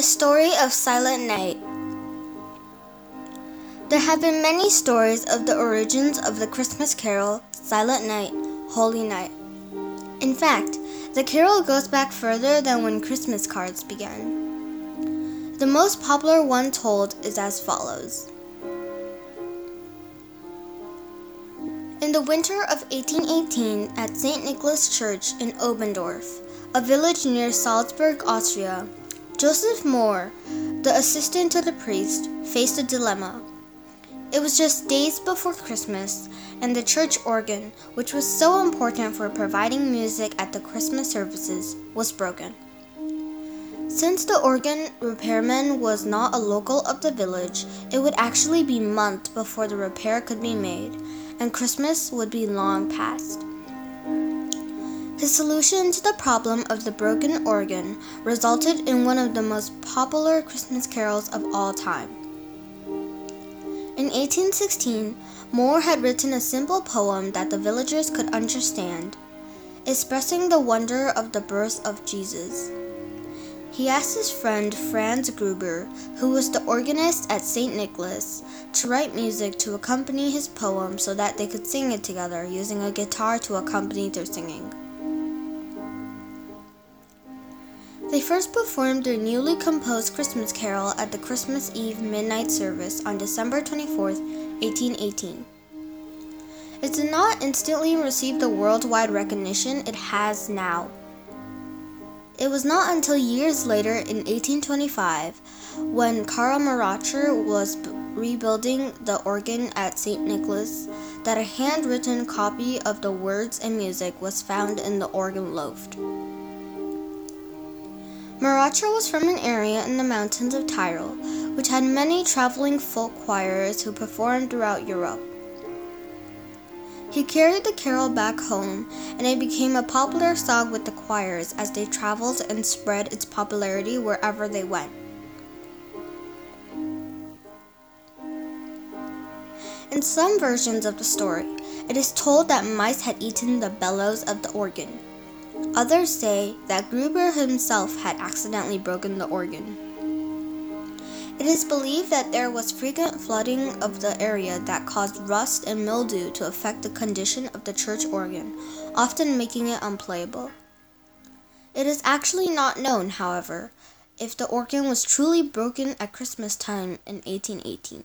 The story of Silent Night. There have been many stories of the origins of the Christmas carol, Silent Night, Holy Night. In fact, the carol goes back further than when Christmas cards began. The most popular one told is as follows In the winter of 1818, at St. Nicholas Church in Obendorf, a village near Salzburg, Austria, Joseph Moore, the assistant to the priest, faced a dilemma. It was just days before Christmas, and the church organ, which was so important for providing music at the Christmas services, was broken. Since the organ repairman was not a local of the village, it would actually be months before the repair could be made, and Christmas would be long past. His solution to the problem of the broken organ resulted in one of the most popular Christmas carols of all time. In 1816, Moore had written a simple poem that the villagers could understand, expressing the wonder of the birth of Jesus. He asked his friend Franz Gruber, who was the organist at St. Nicholas, to write music to accompany his poem so that they could sing it together using a guitar to accompany their singing. They first performed their newly composed Christmas carol at the Christmas Eve midnight service on December 24, 1818. It did not instantly receive the worldwide recognition it has now. It was not until years later in 1825, when Karl Maracher was rebuilding the organ at St. Nicholas, that a handwritten copy of the words and music was found in the organ loft. Maracher was from an area in the mountains of Tyrol, which had many traveling folk choirs who performed throughout Europe. He carried the carol back home, and it became a popular song with the choirs as they traveled and spread its popularity wherever they went. In some versions of the story, it is told that mice had eaten the bellows of the organ. Others say that Gruber himself had accidentally broken the organ. It is believed that there was frequent flooding of the area that caused rust and mildew to affect the condition of the church organ, often making it unplayable. It is actually not known, however, if the organ was truly broken at Christmas time in 1818.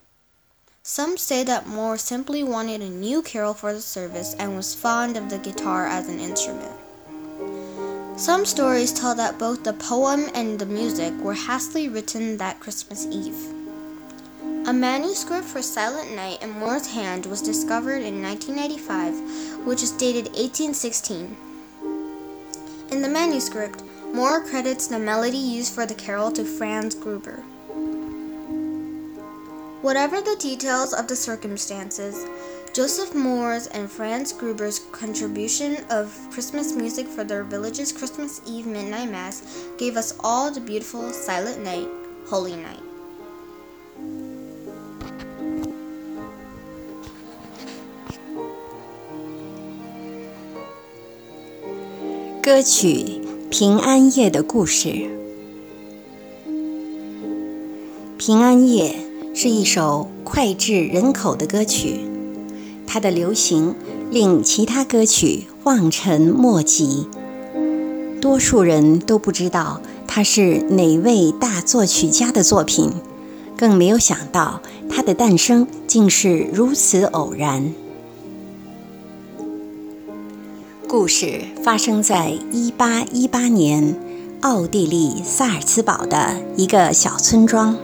Some say that Moore simply wanted a new carol for the service and was fond of the guitar as an instrument. Some stories tell that both the poem and the music were hastily written that Christmas Eve. A manuscript for Silent Night in Moore's hand was discovered in 1995, which is dated 1816. In the manuscript, Moore credits the melody used for the carol to Franz Gruber. Whatever the details of the circumstances, Joseph Mohr's and Franz Gruber's contribution of Christmas music for their village's Christmas Eve midnight mass gave us all the beautiful Silent Night, Holy Night. 歌曲《平安夜的故事》。平安夜是一首脍炙人口的歌曲。 它的流行令其他歌曲望尘莫及，多数人都不知道它是哪位大作曲家的作品，更没有想到它的诞生竟是如此偶然。故事发生在1818年，奥地利萨尔茨堡的一个小村庄，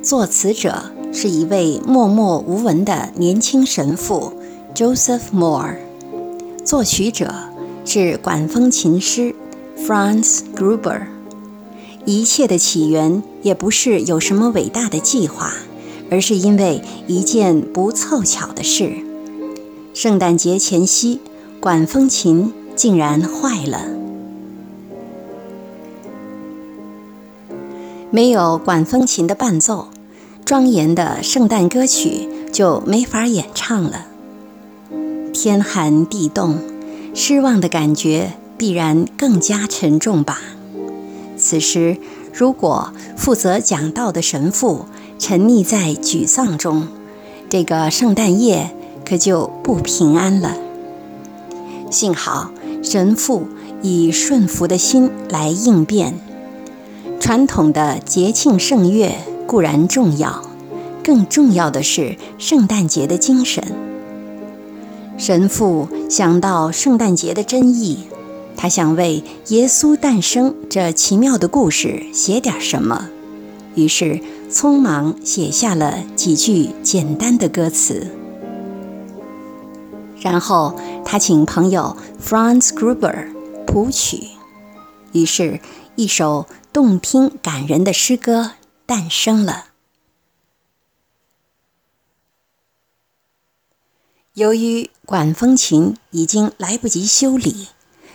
作词者。是一位默默无闻的年轻神父，Joseph Moore。作曲者是管风琴师 Franz Gruber。一切的起源也不是有什么伟大的计划，而是因为一件不凑巧的事：圣诞节前夕，管风琴竟然坏了。没有管风琴的伴奏。庄严的圣诞歌曲就没法演唱了。天寒地冻，失望的感觉必然更加沉重吧。此时，如果负责讲道的神父沉溺在沮丧中，这个圣诞夜可就不平安了。幸好神父以顺服的心来应变。传统的节庆盛乐固然重要，更重要的是圣诞节的精神。神父想到圣诞节的真意。他想为耶稣诞生这奇妙的故事写点什么，于是匆忙写下了几句简单的歌词。然后他请朋友 Franz Gruber 谱曲，于是，一首动听感人的诗歌诞生了。由于管风琴已经来不及修理。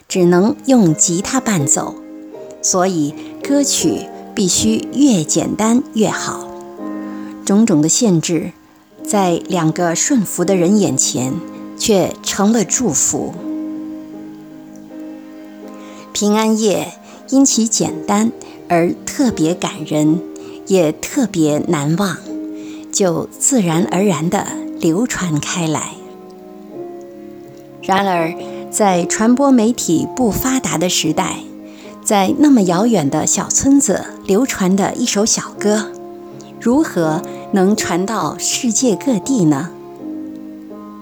只能用吉他伴奏，所以歌曲必须越简单越好。种种的限制，在两个顺服的人眼前，却成了祝福。平安夜因其简单而特别感人，也特别难忘，就自然而然地流传开来。然而，在传播媒体不发达的时代，在那么遥远的小村子流传的一首小歌，如何能传到世界各地呢？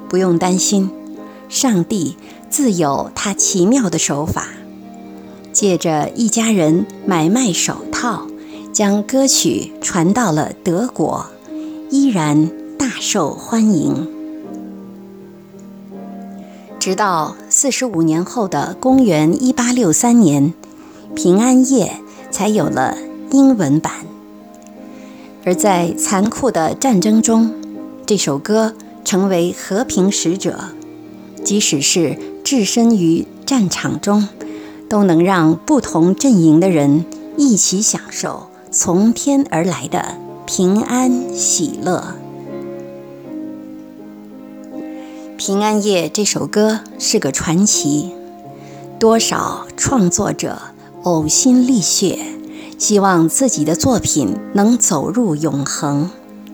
不用担心，上帝自有他奇妙的手法，借着一家人买卖手套，将歌曲传到了德国，依然大受欢迎。直到四十五年后的公元一八六三年，平安夜才有了英文版。而在残酷的战争中，这首歌成为和平使者，即使是置身于战场中，都能让不同阵营的人一起享受从天而来的平安喜乐。平安夜这首歌是个传奇，多少创作者呕心沥血，希望自己的作品能走入永恒，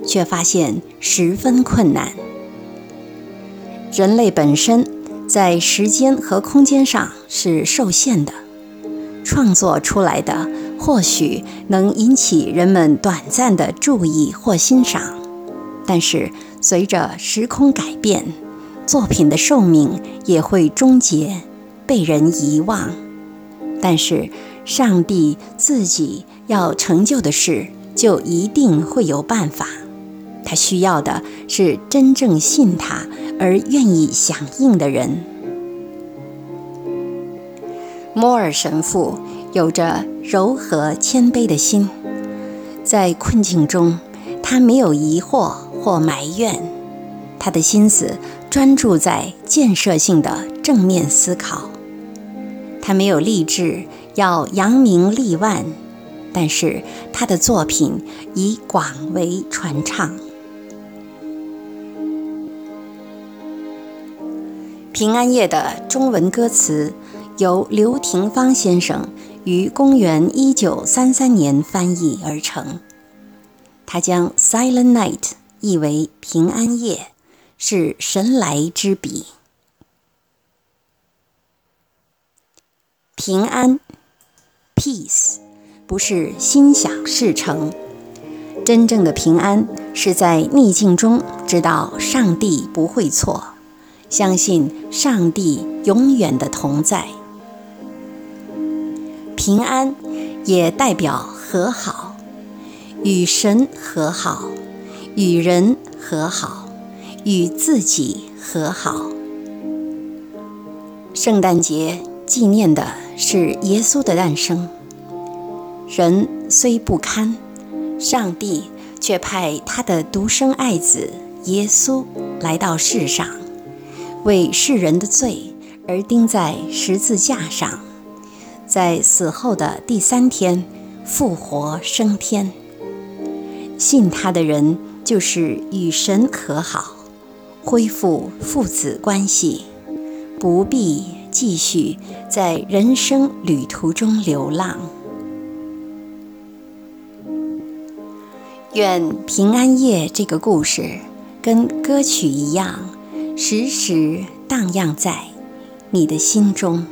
却发现十分困难。人类本身在时间和空间上是受限的，创作出来的或许能引起人们短暂的注意或欣赏，但是随着时空改变。作品的寿命也会终结，被人遗忘。但是，上帝自己要成就的事，就一定会有办法。他需要的是真正信他而愿意响应的人。摩尔神父有着柔和谦卑的心，在困境中，他没有疑惑或埋怨，他的心思。专注在建设性的正面思考，他没有立志要扬名立万，但是他的作品以广为传唱。平安夜的中文歌词由刘廷芳先生于公元一九三三年翻译而成，他将 “Silent Night” 译为平安夜。是神来之笔，平安，peace，不是心想事成。真正的平安是在逆境中知道上帝不会错，相信上帝永远的同在。平安也代表和好，与神和好，与人和好。与自己和好。圣诞节纪念的是耶稣的诞生。人虽不堪，上帝却派他的独生爱子耶稣来到世上，为世人的罪而钉在十字架上，在死后的第三天复活升天。信他的人就是与神和好。恢复父子关系，不必继续在人生旅途中流浪。愿平安夜这个故事跟歌曲一样，时时荡漾在你的心中。